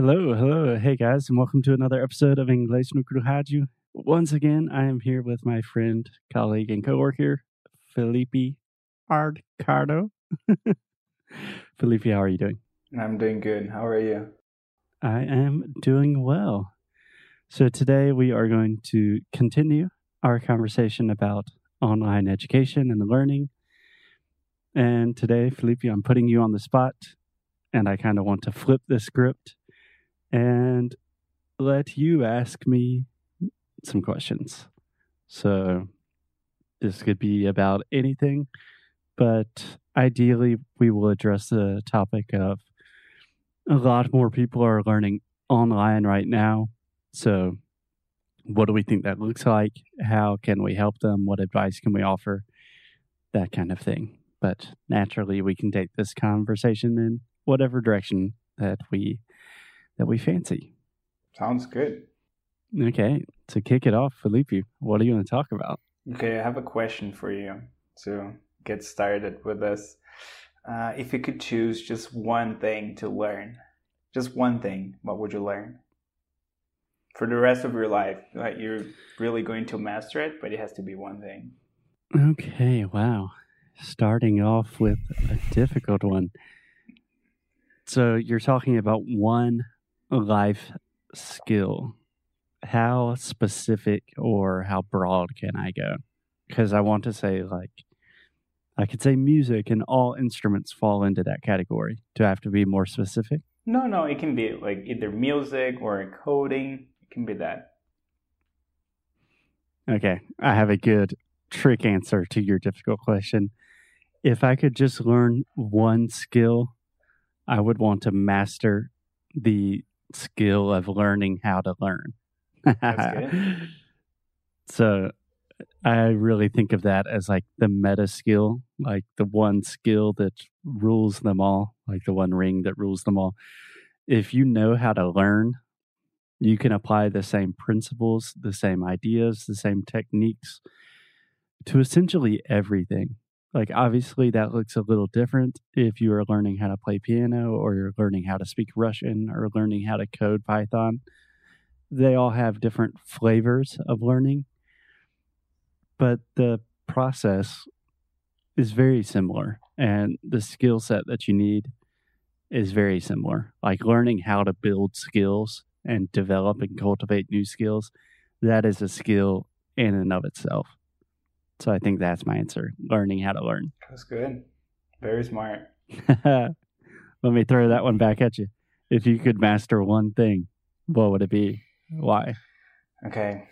Hello, hello. Hey guys, and welcome to another episode of Inglês no Rádio. Once again, I am here with my friend, colleague, and coworker, Felipe Ardcardo. Felipe, how are you doing? I'm doing good. How are you? I am doing well. So today we are going to continue our conversation about online education and learning. And today, Felipe, I'm putting you on the spot, and I kind of want to flip the script and let you ask me some questions. So this could be about anything, but ideally, we will address the topic of a lot more people are learning online right now. So, what do we think that looks like? How can we help them? What advice can we offer? That kind of thing. But naturally, we can take this conversation in whatever direction that we that we fancy. Sounds good. Okay, to kick it off, Felipe, what are you going to talk about? Okay, I have a question for you to get started with this. Uh, if you could choose just one thing to learn, just one thing, what would you learn? For the rest of your life, like you're really going to master it, but it has to be one thing. Okay, wow. Starting off with a difficult one. So you're talking about one life skill. How specific or how broad can I go? Because I want to say, like, I could say music and all instruments fall into that category. Do I have to be more specific? No, no, it can be like either music or coding. It can be that. Okay, I have a good trick answer to your difficult question. If I could just learn one skill, I would want to master the skill of learning how to learn. That's good. so I really think of that as like the meta skill, like the one skill that rules them all, like the one ring that rules them all. If you know how to learn, you can apply the same principles, the same ideas, the same techniques to essentially everything. Like, obviously, that looks a little different if you are learning how to play piano or you're learning how to speak Russian or learning how to code Python. They all have different flavors of learning, but the process is very similar. And the skill set that you need is very similar. Like learning how to build skills and develop and cultivate new skills, that is a skill in and of itself. So I think that's my answer learning how to learn. That's good. Very smart. Let me throw that one back at you. If you could master one thing, what would it be? Why? Okay.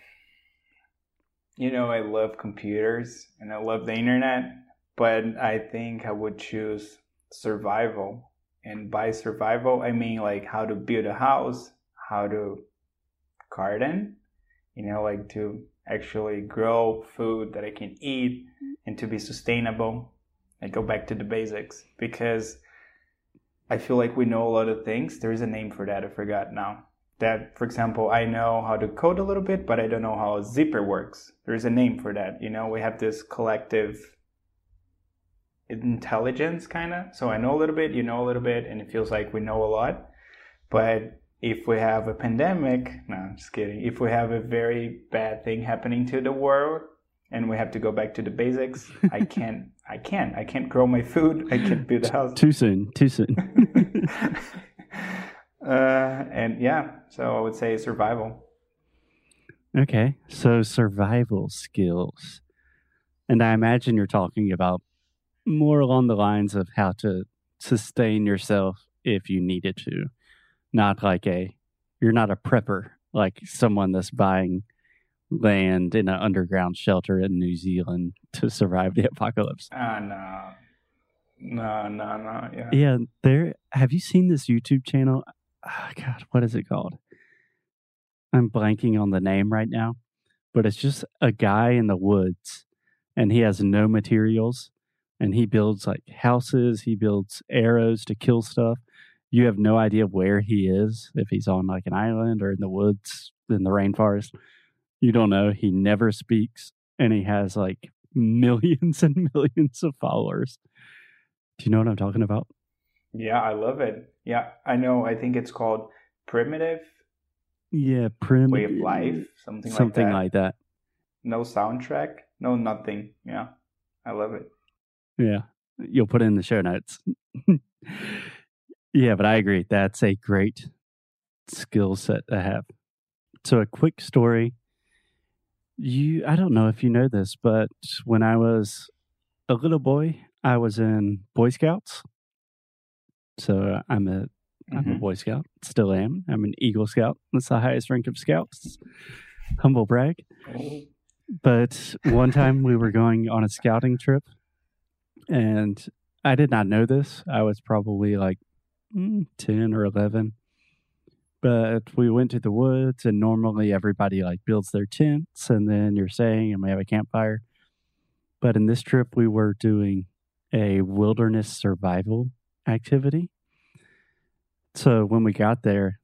You know, I love computers and I love the internet, but I think I would choose survival. And by survival, I mean like how to build a house, how to garden, you know, like to actually grow food that I can eat mm-hmm. and to be sustainable. I go back to the basics because I feel like we know a lot of things. There is a name for that, I forgot now. That, for example, I know how to code a little bit, but I don't know how a zipper works. There is a name for that. You know, we have this collective intelligence kind of. So I know a little bit, you know a little bit, and it feels like we know a lot. But if we have a pandemic, no, I'm just kidding. If we have a very bad thing happening to the world and we have to go back to the basics, I can't, I can't, I can't grow my food. I can't build a house. Too soon, too soon. uh, and yeah, so I would say survival. Okay, so survival skills. And I imagine you're talking about more along the lines of how to sustain yourself if you needed to not like a you're not a prepper like someone that's buying land in an underground shelter in New Zealand to survive the apocalypse. Ah, uh, no. No, no, no. Yeah. Yeah. There. Have you seen this YouTube channel? Oh, God, what is it called? I'm blanking on the name right now, but it's just a guy in the woods and he has no materials and he builds like houses, he builds arrows to kill stuff you have no idea where he is, if he's on like an island or in the woods in the rainforest. You don't know. He never speaks and he has like millions and millions of followers. Do you know what I'm talking about? Yeah, I love it. Yeah, I know. I think it's called primitive Yeah, prim way of life, something, something like that. like that. No soundtrack, no nothing. Yeah, I love it. Yeah, you'll put it in the show notes. yeah, but I agree. That's a great skill set to have. So, a quick story. You, I don't know if you know this, but when I was a little boy, I was in Boy Scouts. So I'm a I'm a Mhm. Boy Scout, still am. I'm an Eagle Scout. That's the highest rank of Scouts. Humble brag. Oh, But one time we were going on a scouting trip, and I did not know this. I was probably like Mm, 10 or 11. But we went to the woods, and normally everybody like builds their tents, and then you're saying and we have a campfire. But in this trip, we were doing a wilderness survival activity. So when we got there,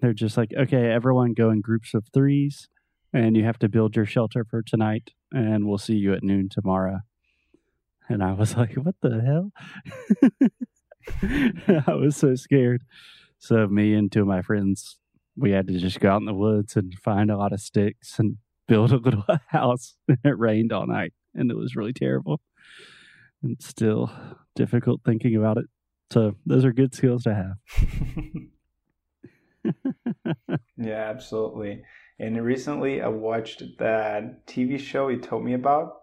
they're just like, okay, everyone go in groups of threes and you have to build your shelter for tonight and we'll see you at noon tomorrow and i was like what the hell i was so scared so me and two of my friends we had to just go out in the woods and find a lot of sticks and build a little house and it rained all night and it was really terrible and still difficult thinking about it so those are good skills to have yeah, absolutely. And recently, I watched that TV show you told me about,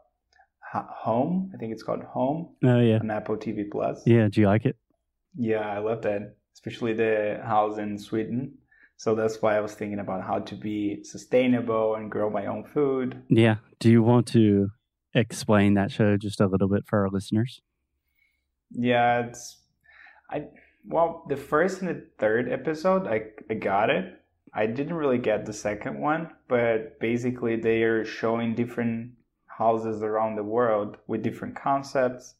Home. I think it's called Home oh yeah on Apple TV Plus. yeah do you like it Yeah, I love that, especially the house in Sweden. So that's why I was thinking about how to be sustainable and grow my own food. Yeah. Do you want to explain that show just a little bit for our listeners? Yeah, it's I well, the first and the third episode, I I got it. I didn't really get the second one, but basically they are showing different houses around the world with different concepts,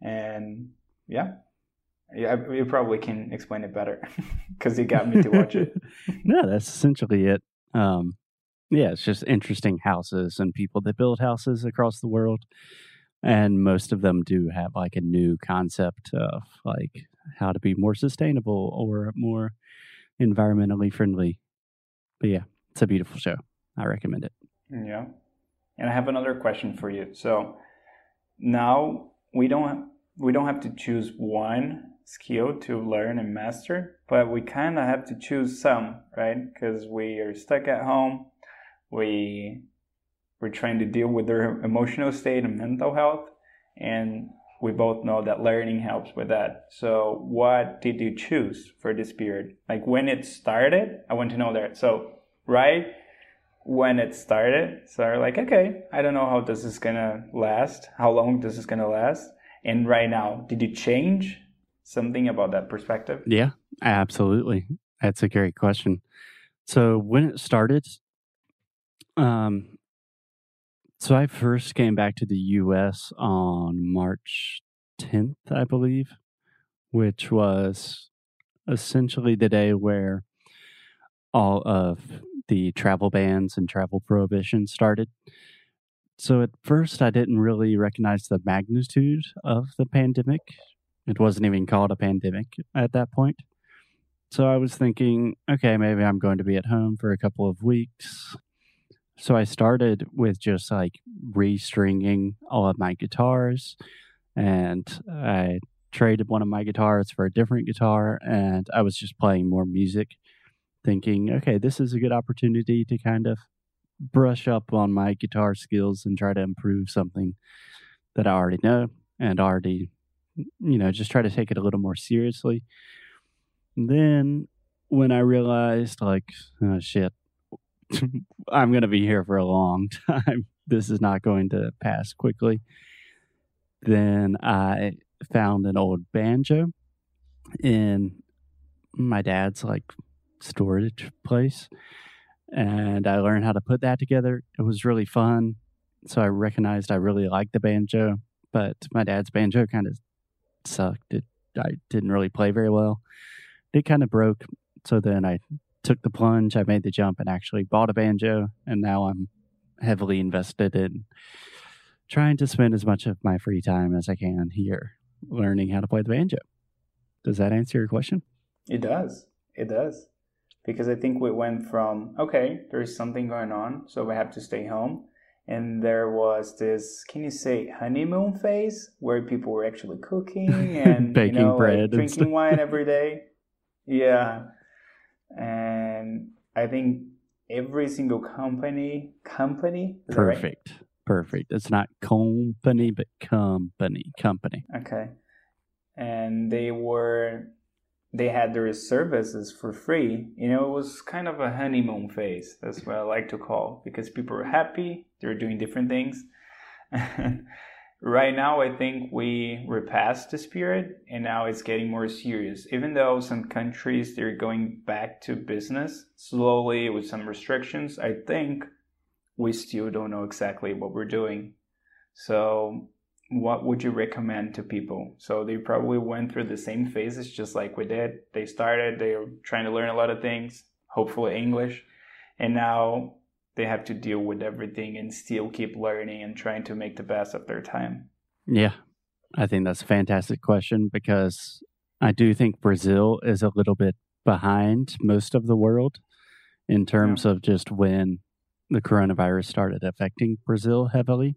and yeah, yeah, you probably can explain it better because you got me to watch it. no, that's essentially it. Um, yeah, it's just interesting houses and people that build houses across the world. And most of them do have like a new concept of like how to be more sustainable or more environmentally friendly. But yeah, it's a beautiful show. I recommend it. Yeah. And I have another question for you. So now we don't we don't have to choose one skill to learn and master, but we kind of have to choose some, right? Because we are stuck at home. We we're trying to deal with their emotional state and mental health, and we both know that learning helps with that. So, what did you choose for this period? Like when it started, I want to know that. So, right when it started. So I'm like, okay, I don't know how this is gonna last, how long this is gonna last. And right now, did you change something about that perspective? Yeah, absolutely. That's a great question. So when it started, um, so I first came back to the U.S. on March 10th, I believe, which was essentially the day where all of the travel bans and travel prohibitions started. So at first, I didn't really recognize the magnitude of the pandemic. It wasn't even called a pandemic at that point. So I was thinking, okay, maybe I'm going to be at home for a couple of weeks. So I started with just like restringing all of my guitars and I traded one of my guitars for a different guitar and I was just playing more music thinking, okay, this is a good opportunity to kind of brush up on my guitar skills and try to improve something that I already know and already, you know, just try to take it a little more seriously. And Then when I realized, like, oh shit, I'm going to be here for a long time, this is not going to pass quickly, then I found an old banjo in my dad's like storage place and I learned how to put that together. It was really fun. So I recognized I really liked the banjo, but my dad's banjo kind of sucked. It I didn't really play very well. It kind of broke. So then I took the plunge, I made the jump and actually bought a banjo and now I'm heavily invested in trying to spend as much of my free time as I can here learning how to play the banjo. Does that answer your question? It does. It does. because I think we went from okay, there's something going on, so we have to stay home, and there was this can you say honeymoon phase where people were actually cooking and baking you know, bread, like drinking wine every day. Yeah, and I think every single company company perfect right? perfect. It's not company but company company. Okay. And they were they had their services for free. You know it was kind of a honeymoon phase that's what i like to call because people were happy they were doing different things. Right now i think we we're past the spirit and now it's getting more serious. Even though some countries they're going back to business slowly with some restrictions i think we still don't know exactly what we're doing. So what would you recommend to people so they probably went through the same phases just like we did they started they were trying to learn a lot of things hopefully english and now they have to deal with everything and still keep learning and trying to make the best of their time? Yeah, I think that's a fantastic question because I do think Brazil is a little bit behind most of the world in terms yeah. of just when the coronavirus started affecting Brazil heavily.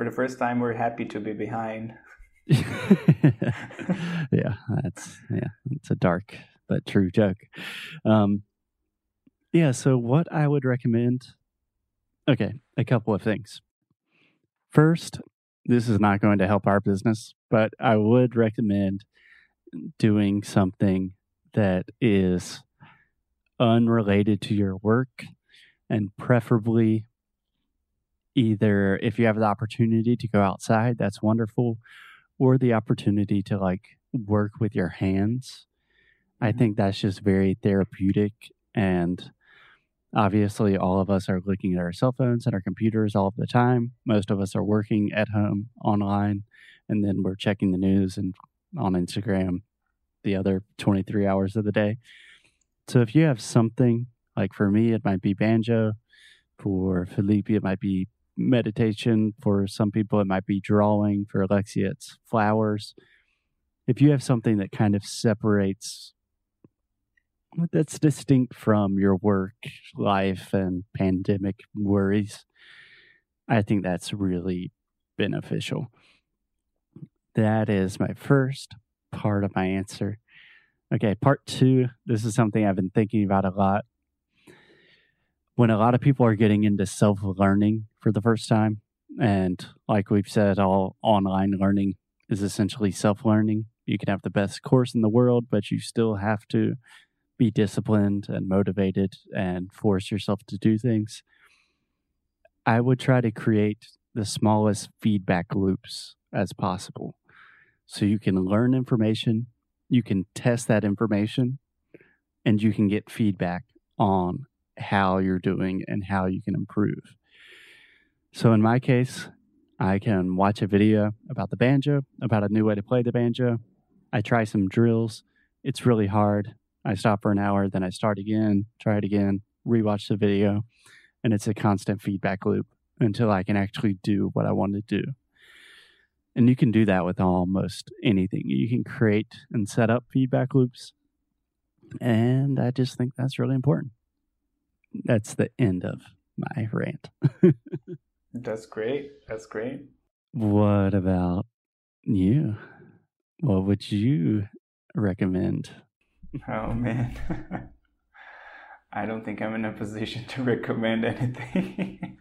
For the first time, we're happy to be behind. yeah, that's yeah, it's a dark but true joke. Um, yeah. So, what I would recommend okay, a couple of things. First, this is not going to help our business, but I would recommend doing something that is unrelated to your work and preferably either if you have the opportunity to go outside, that's wonderful, or the opportunity to like work with your hands. I mm-hmm. think that's just very therapeutic and Obviously, all of us are looking at our cell phones and our computers all of the time. Most of us are working at home online, and then we're checking the news and on Instagram the other 23 hours of the day. So if you have something like for me, it might be banjo. For Felipe, it might be meditation. For some people, it might be drawing. For Alexia, it's flowers. If you have something that kind of separates that's distinct from your work life and pandemic worries. I think that's really beneficial. That is my first part of my answer. Okay, part two. This is something I've been thinking about a lot. When a lot of people are getting into self learning for the first time, and like we've said, all online learning is essentially self learning. You can have the best course in the world, but you still have to be disciplined and motivated and force yourself to do things, I would try to create the smallest feedback loops as possible. So you can learn information, you can test that information, and you can get feedback on how you're doing and how you can improve. So in my case, I can watch a video about the banjo, about a new way to play the banjo. I try some drills. It's really hard. I stop for an hour, then I start again, try it again, rewatch the video, and it's a constant feedback loop until I can actually do what I want to do. And you can do that with almost anything. You can create and set up feedback loops. And I just think that's really important. That's the end of my rant. that's great. That's great. What about you? What would you recommend Oh man. I don't think I'm in a position to recommend anything.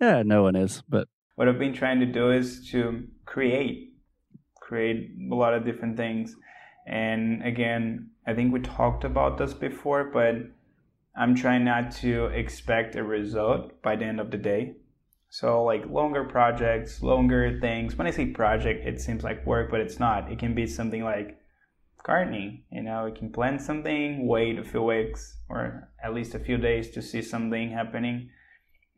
yeah, no one is, but what I've been trying to do is to create create a lot of different things. And again, I think we talked about this before, but I'm trying not to expect a result by the end of the day. So like longer projects, longer things. When I say project, it seems like work, but it's not. It can be something like gardening. You know, you can plant something, wait a few weeks or at least a few days to see something happening.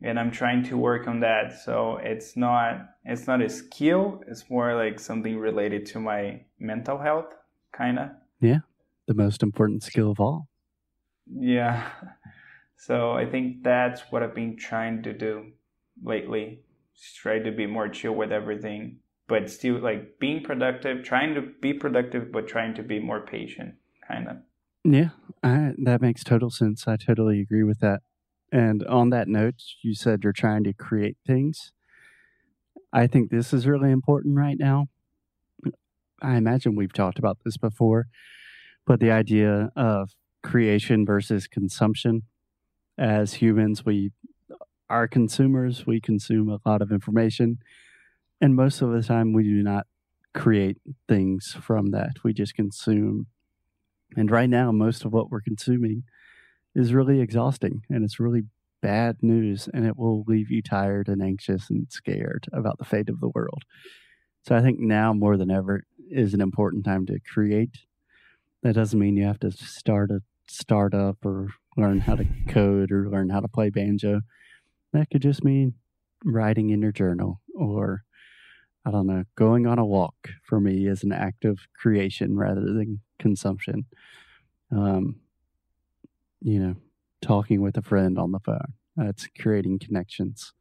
And I'm trying to work on that. So it's not it's not a skill. It's more like something related to my mental health, kind of. Yeah, the most important skill of all. Yeah. So I think that's what I've been trying to do lately. Try to be more chill with everything but still like being productive, trying to be productive, but trying to be more patient, kind of. Yeah, I, that makes total sense. I totally agree with that. And on that note, you said you're trying to create things. I think this is really important right now. I imagine we've talked about this before, but the idea of creation versus consumption. As humans, we are consumers, we consume a lot of information, and most of the time we do not create things from that. We just consume. And right now, most of what we're consuming is really exhausting and it's really bad news and it will leave you tired and anxious and scared about the fate of the world. So I think now more than ever is an important time to create. That doesn't mean you have to start a startup or learn how to code or learn how to play banjo. That could just mean writing in your journal or I don't know, going on a walk for me is an act of creation rather than consumption. Um, you know, talking with a friend on the phone. That's creating connections.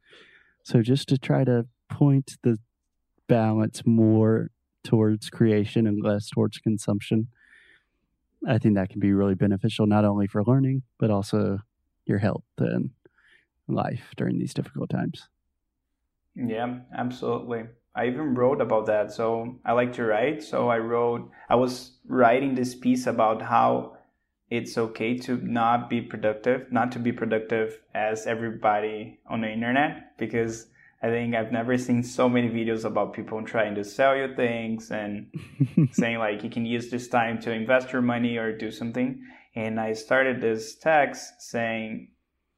So just to try to point the balance more towards creation and less towards consumption, I think that can be really beneficial not only for learning, but also your health and life during these difficult times. Yeah, absolutely. I even wrote about that. So I like to write. So I wrote, I was writing this piece about how it's okay to not be productive, not to be productive as everybody on the internet, because I think I've never seen so many videos about people trying to sell you things and saying like you can use this time to invest your money or do something. And I started this text saying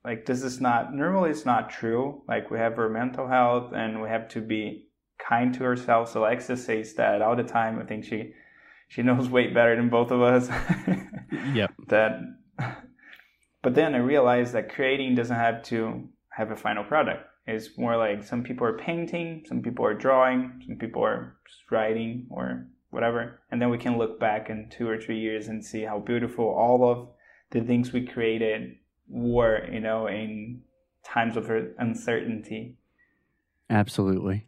like this is not normally it's not true. Like we have our mental health and we have to be kind to ourselves. So Alexia says that all the time. I think she she knows way better than both of us. yep. That but then I realized that creating doesn't have to have a final product. It's more like some people are painting, some people are drawing, some people are writing or whatever. And then we can look back in two or three years and see how beautiful all of the things we created were, you know, in times of uncertainty. Absolutely.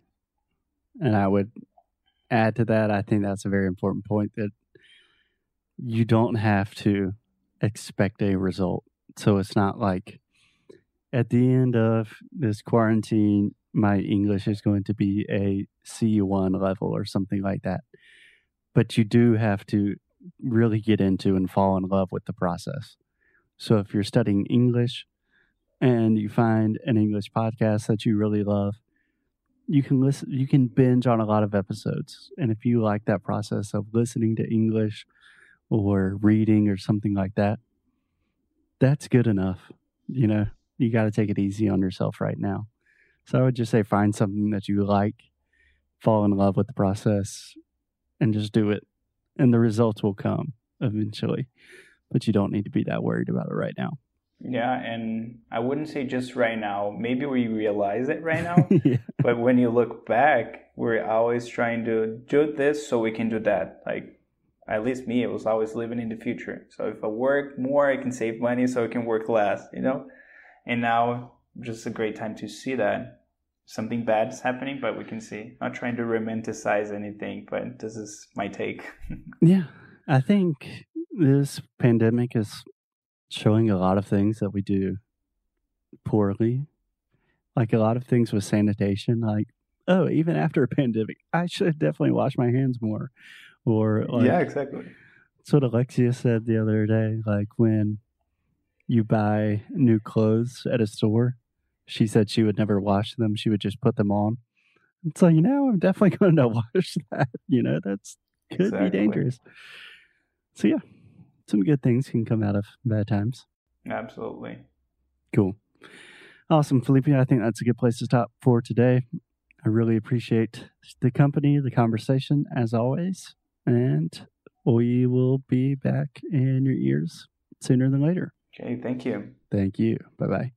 And I would add to that, I think that's a very important point that you don't have to expect a result. So it's not like at the end of this quarantine, my English is going to be a C1 level or something like that. But you do have to really get into and fall in love with the process. So if you're studying English and you find an English podcast that you really love, you can listen you can binge on a lot of episodes. And if you like that process of listening to English or reading or something like that, that's good enough. You know, you got to take it easy on yourself right now. So I would just say find something that you like, fall in love with the process, and just do it. And the results will come eventually. But you don't need to be that worried about it right now. Yeah, and I wouldn't say just right now. Maybe we realize it right now. yeah. But when you look back, we're always trying to do this so we can do that. Like at least me, it was always living in the future. So if I work more, I can save money so I can work less, you know? And now just a great time to see that something bad is happening, but we can see. Not trying to romanticize anything, but this is my take. yeah. I think this pandemic is showing a lot of things that we do poorly. Like a lot of things with sanitation, like, oh, even after a pandemic, I should definitely wash my hands more. Or like, Yeah, exactly. That's what Alexia said the other day. Like when you buy new clothes at a store, she said she would never wash them. She would just put them on. And so, you know, I'm definitely going to wash that. You know, that's could exactly. be dangerous. So, yeah, some good things can come out of bad times. Absolutely. Cool. Awesome, Felipe. I think that's a good place to stop for today. I really appreciate the company, the conversation, as always. And we will be back in your ears sooner than later. Okay, thank you. Thank you. Bye bye.